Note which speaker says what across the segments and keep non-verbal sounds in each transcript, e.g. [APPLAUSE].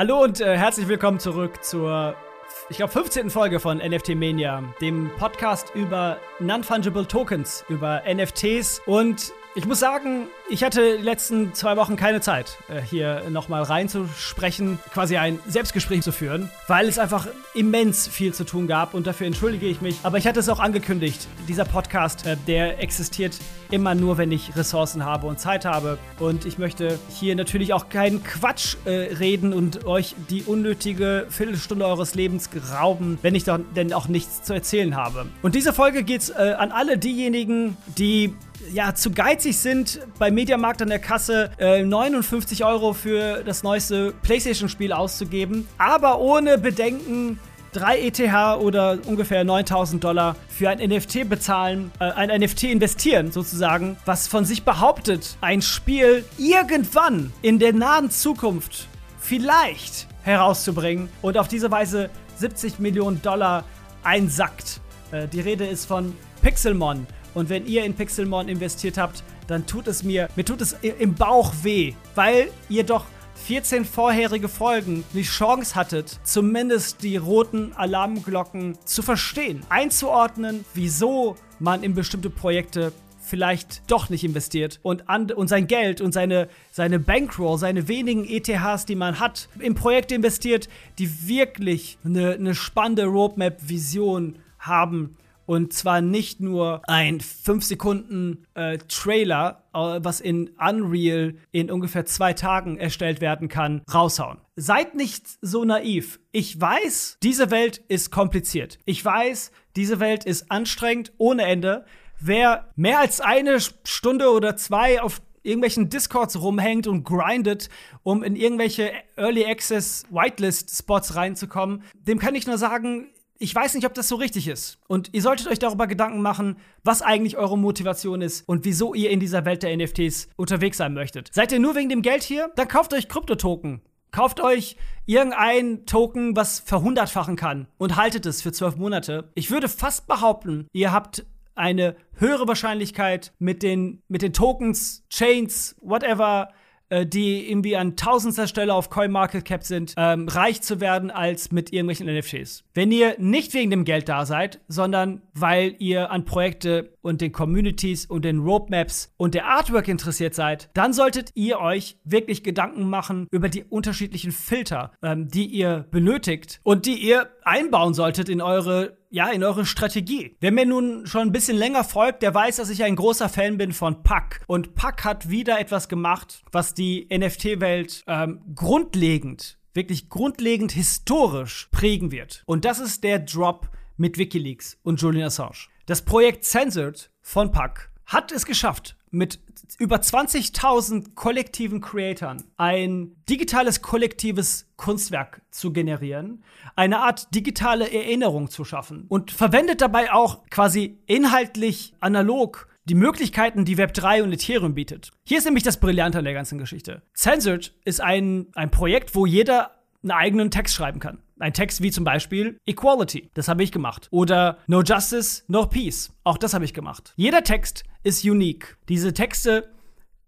Speaker 1: Hallo und äh, herzlich willkommen zurück zur, ich glaube, 15. Folge von NFT Mania, dem Podcast über Non-Fungible Tokens, über NFTs und ich muss sagen, ich hatte die letzten zwei Wochen keine Zeit, äh, hier nochmal reinzusprechen, quasi ein Selbstgespräch zu führen, weil es einfach immens viel zu tun gab und dafür entschuldige ich mich. Aber ich hatte es auch angekündigt, dieser Podcast, äh, der existiert immer nur, wenn ich Ressourcen habe und Zeit habe. Und ich möchte hier natürlich auch keinen Quatsch äh, reden und euch die unnötige Viertelstunde eures Lebens rauben, wenn ich denn auch nichts zu erzählen habe. Und diese Folge geht an alle diejenigen, die ja, zu geizig sind, beim Mediamarkt an der Kasse äh, 59 Euro für das neueste PlayStation-Spiel auszugeben, aber ohne Bedenken 3 ETH oder ungefähr 9000 Dollar für ein NFT bezahlen, äh, ein NFT investieren sozusagen, was von sich behauptet, ein Spiel irgendwann in der nahen Zukunft vielleicht herauszubringen und auf diese Weise 70 Millionen Dollar einsackt. Äh, die Rede ist von Pixelmon. Und wenn ihr in Pixelmon investiert habt, dann tut es mir, mir tut es im Bauch weh, weil ihr doch 14 vorherige Folgen die Chance hattet, zumindest die roten Alarmglocken zu verstehen, einzuordnen, wieso man in bestimmte Projekte vielleicht doch nicht investiert und, and, und sein Geld und seine, seine Bankroll, seine wenigen ETHs, die man hat, in Projekte investiert, die wirklich eine, eine spannende Roadmap-Vision haben und zwar nicht nur ein 5 Sekunden äh, Trailer, äh, was in Unreal in ungefähr zwei Tagen erstellt werden kann, raushauen. Seid nicht so naiv. Ich weiß, diese Welt ist kompliziert. Ich weiß, diese Welt ist anstrengend ohne Ende. Wer mehr als eine Stunde oder zwei auf irgendwelchen Discords rumhängt und grindet, um in irgendwelche Early Access Whitelist Spots reinzukommen, dem kann ich nur sagen, ich weiß nicht, ob das so richtig ist. Und ihr solltet euch darüber Gedanken machen, was eigentlich eure Motivation ist und wieso ihr in dieser Welt der NFTs unterwegs sein möchtet. Seid ihr nur wegen dem Geld hier? Dann kauft euch Kryptotoken. Kauft euch irgendein Token, was verhundertfachen kann und haltet es für zwölf Monate. Ich würde fast behaupten, ihr habt eine höhere Wahrscheinlichkeit mit den, mit den Tokens, Chains, whatever, äh, die irgendwie an tausendster Stelle auf CoinMarketCap sind, ähm, reich zu werden als mit irgendwelchen NFTs. Wenn ihr nicht wegen dem Geld da seid, sondern weil ihr an Projekte und den Communities und den Roadmaps und der Artwork interessiert seid, dann solltet ihr euch wirklich Gedanken machen über die unterschiedlichen Filter, ähm, die ihr benötigt und die ihr einbauen solltet in eure ja, in eure Strategie. Wer mir nun schon ein bisschen länger folgt, der weiß, dass ich ein großer Fan bin von Pack. Und Pack hat wieder etwas gemacht, was die NFT-Welt ähm, grundlegend, wirklich grundlegend historisch prägen wird. Und das ist der Drop mit Wikileaks und Julian Assange. Das Projekt Censored von Pack hat es geschafft, mit über 20.000 kollektiven Creatoren ein digitales kollektives Kunstwerk zu generieren, eine Art digitale Erinnerung zu schaffen und verwendet dabei auch quasi inhaltlich analog die Möglichkeiten, die Web3 und Ethereum bietet. Hier ist nämlich das Brillante an der ganzen Geschichte. Censored ist ein, ein Projekt, wo jeder einen eigenen Text schreiben kann. Ein Text wie zum Beispiel Equality, das habe ich gemacht. Oder No Justice, No Peace, auch das habe ich gemacht. Jeder Text ist unique. Diese Texte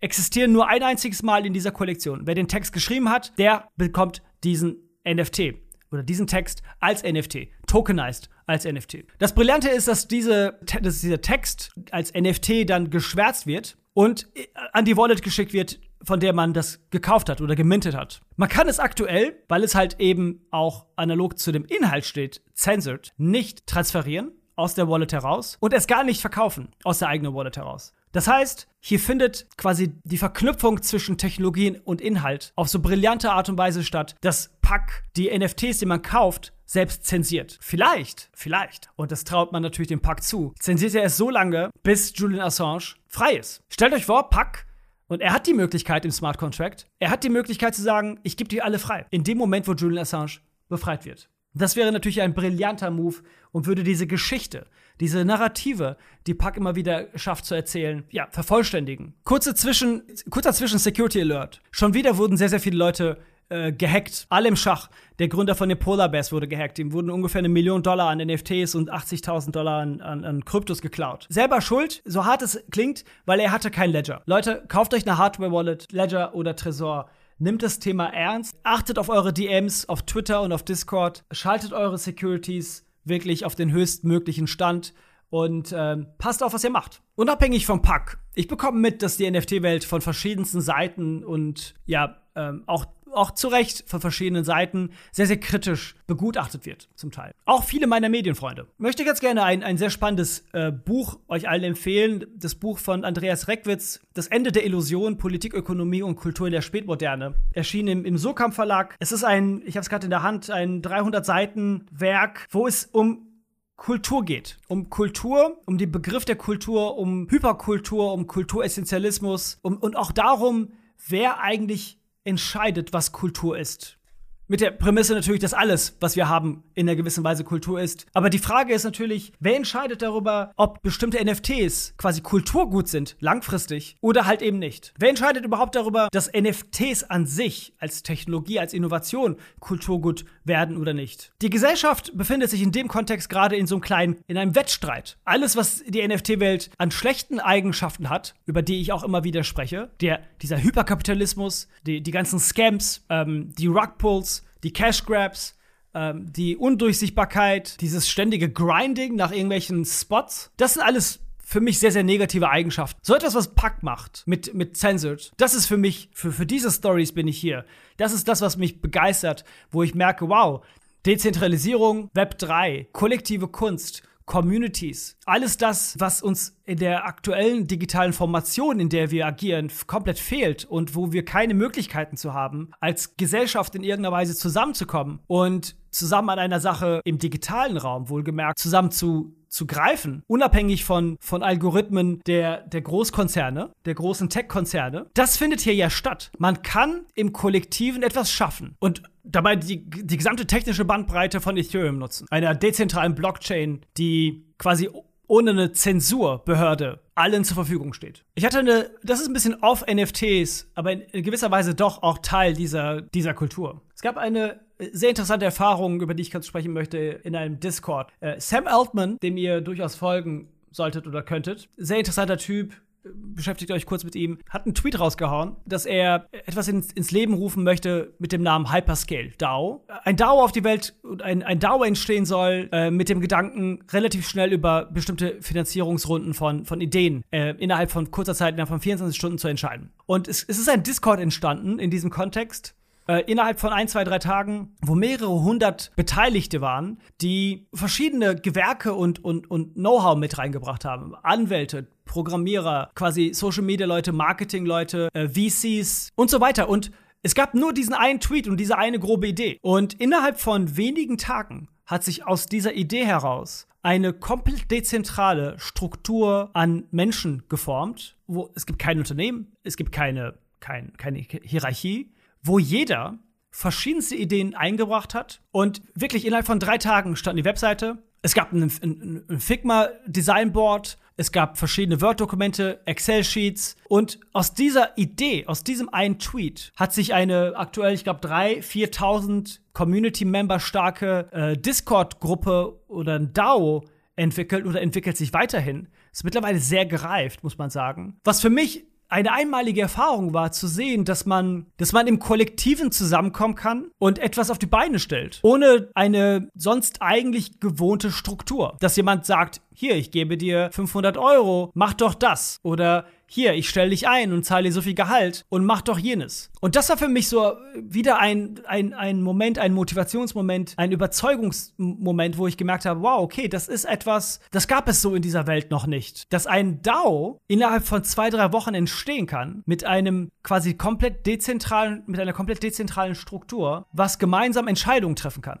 Speaker 1: existieren nur ein einziges Mal in dieser Kollektion. Wer den Text geschrieben hat, der bekommt diesen NFT oder diesen Text als NFT, tokenized als NFT. Das Brillante ist, dass, diese, dass dieser Text als NFT dann geschwärzt wird und an die Wallet geschickt wird, von der man das gekauft hat oder gemintet hat. Man kann es aktuell, weil es halt eben auch analog zu dem Inhalt steht, censored, nicht transferieren aus der Wallet heraus und es gar nicht verkaufen aus der eigenen Wallet heraus. Das heißt, hier findet quasi die Verknüpfung zwischen Technologien und Inhalt auf so brillante Art und Weise statt, dass Pack die NFTs, die man kauft, selbst zensiert. Vielleicht, vielleicht, und das traut man natürlich dem Pack zu, zensiert er es so lange, bis Julian Assange frei ist. Stellt euch vor, Pack und er hat die Möglichkeit im Smart Contract, er hat die Möglichkeit zu sagen, ich gebe die alle frei. In dem Moment, wo Julian Assange befreit wird. Das wäre natürlich ein brillanter Move und würde diese Geschichte, diese Narrative, die Pack immer wieder schafft zu erzählen, ja, vervollständigen. Kurze Zwischen, kurzer Zwischen Security Alert. Schon wieder wurden sehr, sehr viele Leute äh, gehackt. Alle im Schach. Der Gründer von den Polar Bears wurde gehackt. Ihm wurden ungefähr eine Million Dollar an NFTs und 80.000 Dollar an, an, an Kryptos geklaut. Selber schuld, so hart es klingt, weil er hatte kein Ledger. Leute, kauft euch eine Hardware-Wallet, Ledger oder Tresor nimmt das Thema ernst, achtet auf eure DMs auf Twitter und auf Discord, schaltet eure Securities wirklich auf den höchstmöglichen Stand und ähm, passt auf, was ihr macht. Unabhängig vom Pack. Ich bekomme mit, dass die NFT-Welt von verschiedensten Seiten und ja, ähm, auch auch zu Recht von verschiedenen Seiten sehr, sehr kritisch begutachtet wird, zum Teil. Auch viele meiner Medienfreunde. Ich möchte ganz gerne ein, ein sehr spannendes äh, Buch euch allen empfehlen. Das Buch von Andreas Reckwitz, Das Ende der Illusion, Politik, Ökonomie und Kultur in der Spätmoderne. Erschien im, im Sokamp Verlag. Es ist ein, ich habe es gerade in der Hand, ein 300 Seiten Werk, wo es um Kultur geht. Um Kultur, um den Begriff der Kultur, um Hyperkultur, um Kulturessentialismus um, und auch darum, wer eigentlich entscheidet, was Kultur ist. Mit der Prämisse natürlich, dass alles, was wir haben, in einer gewissen Weise Kultur ist. Aber die Frage ist natürlich, wer entscheidet darüber, ob bestimmte NFTs quasi Kulturgut sind, langfristig, oder halt eben nicht? Wer entscheidet überhaupt darüber, dass NFTs an sich als Technologie, als Innovation Kulturgut werden oder nicht? Die Gesellschaft befindet sich in dem Kontext gerade in so einem kleinen, in einem Wettstreit. Alles, was die NFT-Welt an schlechten Eigenschaften hat, über die ich auch immer wieder spreche, der, dieser Hyperkapitalismus, die, die ganzen Scams, ähm, die Rugpulls, die Cash Grabs, ähm, die Undurchsichtbarkeit, dieses ständige Grinding nach irgendwelchen Spots. Das sind alles für mich sehr, sehr negative Eigenschaften. So etwas, was Pack macht mit, mit Censored, das ist für mich, für, für diese Stories bin ich hier. Das ist das, was mich begeistert, wo ich merke, wow, Dezentralisierung, Web 3, kollektive Kunst, Communities, alles das, was uns in der aktuellen digitalen Formation, in der wir agieren, komplett fehlt und wo wir keine Möglichkeiten zu haben, als Gesellschaft in irgendeiner Weise zusammenzukommen und zusammen an einer Sache im digitalen Raum, wohlgemerkt, zusammen zu zu greifen, unabhängig von, von Algorithmen der, der Großkonzerne, der großen Tech-Konzerne, das findet hier ja statt. Man kann im Kollektiven etwas schaffen und dabei die, die gesamte technische Bandbreite von Ethereum nutzen. Einer dezentralen Blockchain, die quasi ohne eine Zensurbehörde allen zur Verfügung steht. Ich hatte eine, das ist ein bisschen off NFTs, aber in gewisser Weise doch auch Teil dieser, dieser Kultur. Es gab eine sehr interessante Erfahrung, über die ich kurz sprechen möchte, in einem Discord. Äh, Sam Altman, dem ihr durchaus folgen solltet oder könntet, sehr interessanter Typ, beschäftigt euch kurz mit ihm, hat einen Tweet rausgehauen, dass er etwas ins, ins Leben rufen möchte mit dem Namen Hyperscale DAO. Ein DAO auf die Welt ein, ein DAO entstehen soll äh, mit dem Gedanken, relativ schnell über bestimmte Finanzierungsrunden von, von Ideen äh, innerhalb von kurzer Zeit, innerhalb von 24 Stunden zu entscheiden. Und es, es ist ein Discord entstanden in diesem Kontext, äh, innerhalb von ein, zwei, drei Tagen, wo mehrere hundert Beteiligte waren, die verschiedene Gewerke und, und, und Know-how mit reingebracht haben. Anwälte, Programmierer, quasi Social Media Leute, Marketing Leute, äh, VCs und so weiter. Und es gab nur diesen einen Tweet und diese eine grobe Idee. Und innerhalb von wenigen Tagen hat sich aus dieser Idee heraus eine komplett dezentrale Struktur an Menschen geformt, wo es gibt kein Unternehmen, es gibt keine, kein, keine Hierarchie, wo jeder verschiedenste Ideen eingebracht hat und wirklich innerhalb von drei Tagen stand die Webseite. Es gab ein, ein, ein Figma Designboard, es gab verschiedene Word-Dokumente, Excel-Sheets und aus dieser Idee, aus diesem einen Tweet, hat sich eine aktuell, ich glaube, 3.000, 4.000 Community-Member starke äh, Discord-Gruppe oder ein DAO entwickelt oder entwickelt sich weiterhin. Ist mittlerweile sehr gereift, muss man sagen. Was für mich eine einmalige Erfahrung war, zu sehen, dass man, dass man im Kollektiven zusammenkommen kann und etwas auf die Beine stellt, ohne eine sonst eigentlich gewohnte Struktur. Dass jemand sagt, hier, ich gebe dir 500 Euro, mach doch das. Oder hier, ich stelle dich ein und zahle dir so viel Gehalt und mach doch jenes. Und das war für mich so wieder ein, ein, ein Moment, ein Motivationsmoment, ein Überzeugungsmoment, wo ich gemerkt habe, wow, okay, das ist etwas, das gab es so in dieser Welt noch nicht. Dass ein DAO innerhalb von zwei, drei Wochen entstehen kann mit einem quasi komplett dezentralen, mit einer komplett dezentralen Struktur, was gemeinsam Entscheidungen treffen kann.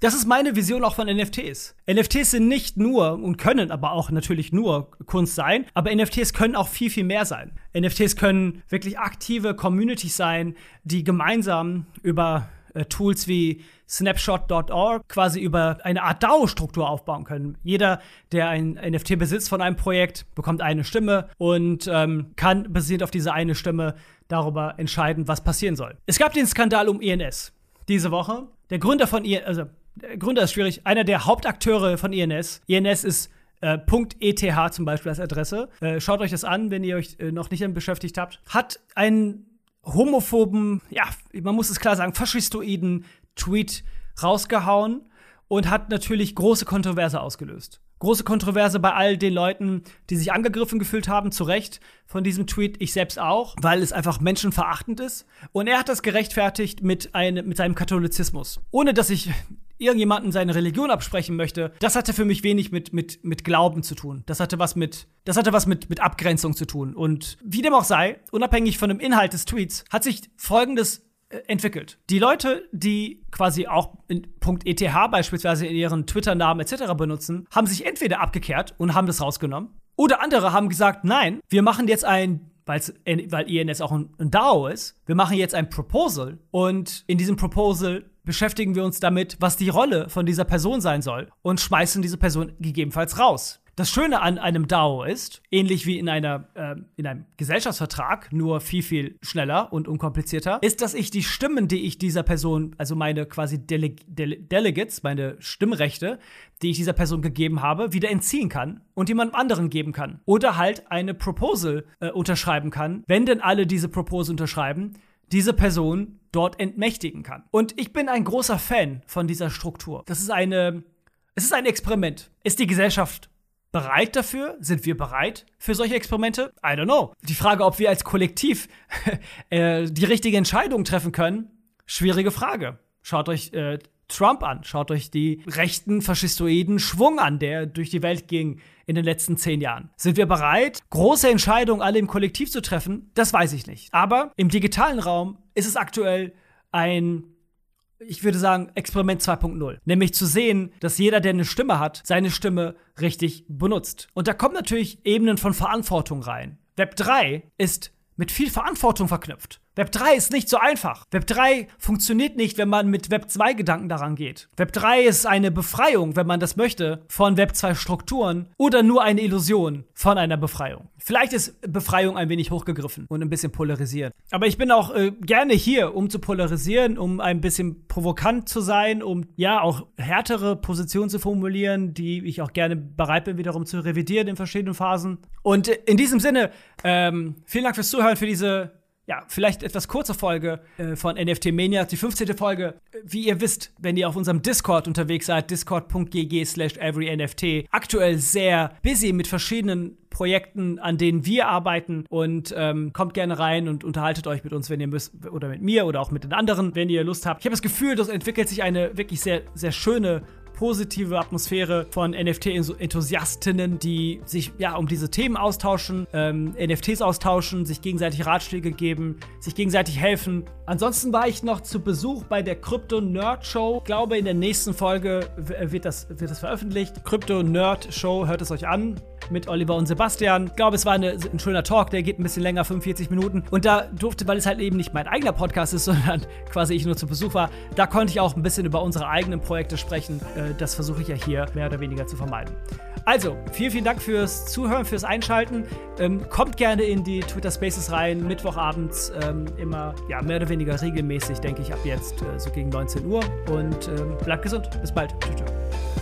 Speaker 1: Das ist meine Vision auch von NFTs. NFTs sind nicht nur und können aber auch natürlich nur Kunst sein, aber NFTs können auch viel, viel mehr sein. NFTs können wirklich aktive Communities sein, die gemeinsam über äh, Tools wie Snapshot.org quasi über eine Art DAO-Struktur aufbauen können. Jeder, der ein NFT besitzt von einem Projekt, bekommt eine Stimme und ähm, kann basierend auf diese eine Stimme darüber entscheiden, was passieren soll. Es gab den Skandal um ENS diese Woche. Der Gründer von ENS, also Gründer ist schwierig, einer der Hauptakteure von INS. INS ist äh, .eth zum Beispiel als Adresse. Äh, schaut euch das an, wenn ihr euch äh, noch nicht damit beschäftigt habt. Hat einen homophoben, ja, man muss es klar sagen, faschistoiden Tweet rausgehauen und hat natürlich große Kontroverse ausgelöst. Große Kontroverse bei all den Leuten, die sich angegriffen gefühlt haben, zu Recht von diesem Tweet, ich selbst auch, weil es einfach menschenverachtend ist. Und er hat das gerechtfertigt mit, ein, mit seinem Katholizismus. Ohne dass ich irgendjemanden seine Religion absprechen möchte, das hatte für mich wenig mit, mit, mit Glauben zu tun. Das hatte was mit, das hatte was mit, mit Abgrenzung zu tun. Und wie dem auch sei, unabhängig von dem Inhalt des Tweets, hat sich folgendes äh, entwickelt. Die Leute, die quasi auch .eth beispielsweise in ihren Twitter-Namen etc. benutzen, haben sich entweder abgekehrt und haben das rausgenommen, oder andere haben gesagt, nein, wir machen jetzt ein weil's, weil INS auch ein DAO ist, wir machen jetzt ein Proposal und in diesem Proposal beschäftigen wir uns damit, was die Rolle von dieser Person sein soll und schmeißen diese Person gegebenenfalls raus. Das Schöne an einem DAO ist, ähnlich wie in, einer, äh, in einem Gesellschaftsvertrag, nur viel, viel schneller und unkomplizierter, ist, dass ich die Stimmen, die ich dieser Person, also meine quasi Dele Dele Delegates, meine Stimmrechte, die ich dieser Person gegeben habe, wieder entziehen kann und jemand anderen geben kann. Oder halt eine Proposal äh, unterschreiben kann, wenn denn alle diese Proposal unterschreiben, diese Person dort entmächtigen kann. Und ich bin ein großer Fan von dieser Struktur. Das ist eine, es ist ein Experiment. Ist die Gesellschaft bereit dafür? Sind wir bereit für solche Experimente? I don't know. Die Frage, ob wir als Kollektiv [LAUGHS] äh, die richtige Entscheidung treffen können, schwierige Frage. Schaut euch äh, Trump an, schaut euch die rechten faschistoiden Schwung an, der durch die Welt ging in den letzten zehn Jahren. Sind wir bereit, große Entscheidungen alle im Kollektiv zu treffen? Das weiß ich nicht. Aber im digitalen Raum ist es aktuell ein ich würde sagen, Experiment 2.0. Nämlich zu sehen, dass jeder, der eine Stimme hat, seine Stimme richtig benutzt. Und da kommen natürlich Ebenen von Verantwortung rein. Web 3 ist mit viel Verantwortung verknüpft. Web 3 ist nicht so einfach. Web 3 funktioniert nicht, wenn man mit Web 2 Gedanken daran geht. Web 3 ist eine Befreiung, wenn man das möchte, von Web 2 Strukturen oder nur eine Illusion von einer Befreiung. Vielleicht ist Befreiung ein wenig hochgegriffen und ein bisschen polarisiert. Aber ich bin auch äh, gerne hier, um zu polarisieren, um ein bisschen provokant zu sein, um ja auch härtere Positionen zu formulieren, die ich auch gerne bereit bin, wiederum zu revidieren in verschiedenen Phasen. Und in diesem Sinne, ähm, vielen Dank fürs Zuhören, für diese ja, vielleicht etwas kurze Folge äh, von NFT Mania, die 15. Folge. Wie ihr wisst, wenn ihr auf unserem Discord unterwegs seid, discord.gg slash everynft, aktuell sehr busy mit verschiedenen Projekten, an denen wir arbeiten und ähm, kommt gerne rein und unterhaltet euch mit uns, wenn ihr müsst, oder mit mir oder auch mit den anderen, wenn ihr Lust habt. Ich habe das Gefühl, das entwickelt sich eine wirklich sehr, sehr schöne positive Atmosphäre von NFT-Enthusiastinnen, die sich ja um diese Themen austauschen, ähm, NFTs austauschen, sich gegenseitig Ratschläge geben, sich gegenseitig helfen. Ansonsten war ich noch zu Besuch bei der Crypto Nerd Show. Ich glaube, in der nächsten Folge wird das, wird das veröffentlicht. Crypto Nerd Show, hört es euch an mit Oliver und Sebastian. Ich glaube, es war eine, ein schöner Talk, der geht ein bisschen länger, 45 Minuten. Und da durfte, weil es halt eben nicht mein eigener Podcast ist, [LAUGHS] sondern quasi ich nur zu Besuch war, da konnte ich auch ein bisschen über unsere eigenen Projekte sprechen. Äh, das versuche ich ja hier mehr oder weniger zu vermeiden. Also, vielen, vielen Dank fürs Zuhören, fürs Einschalten. Ähm, kommt gerne in die Twitter Spaces rein, Mittwochabends, ähm, immer ja, mehr oder weniger regelmäßig, denke ich, ab jetzt äh, so gegen 19 Uhr. Und ähm, bleibt gesund. Bis bald. Tschüss. tschüss.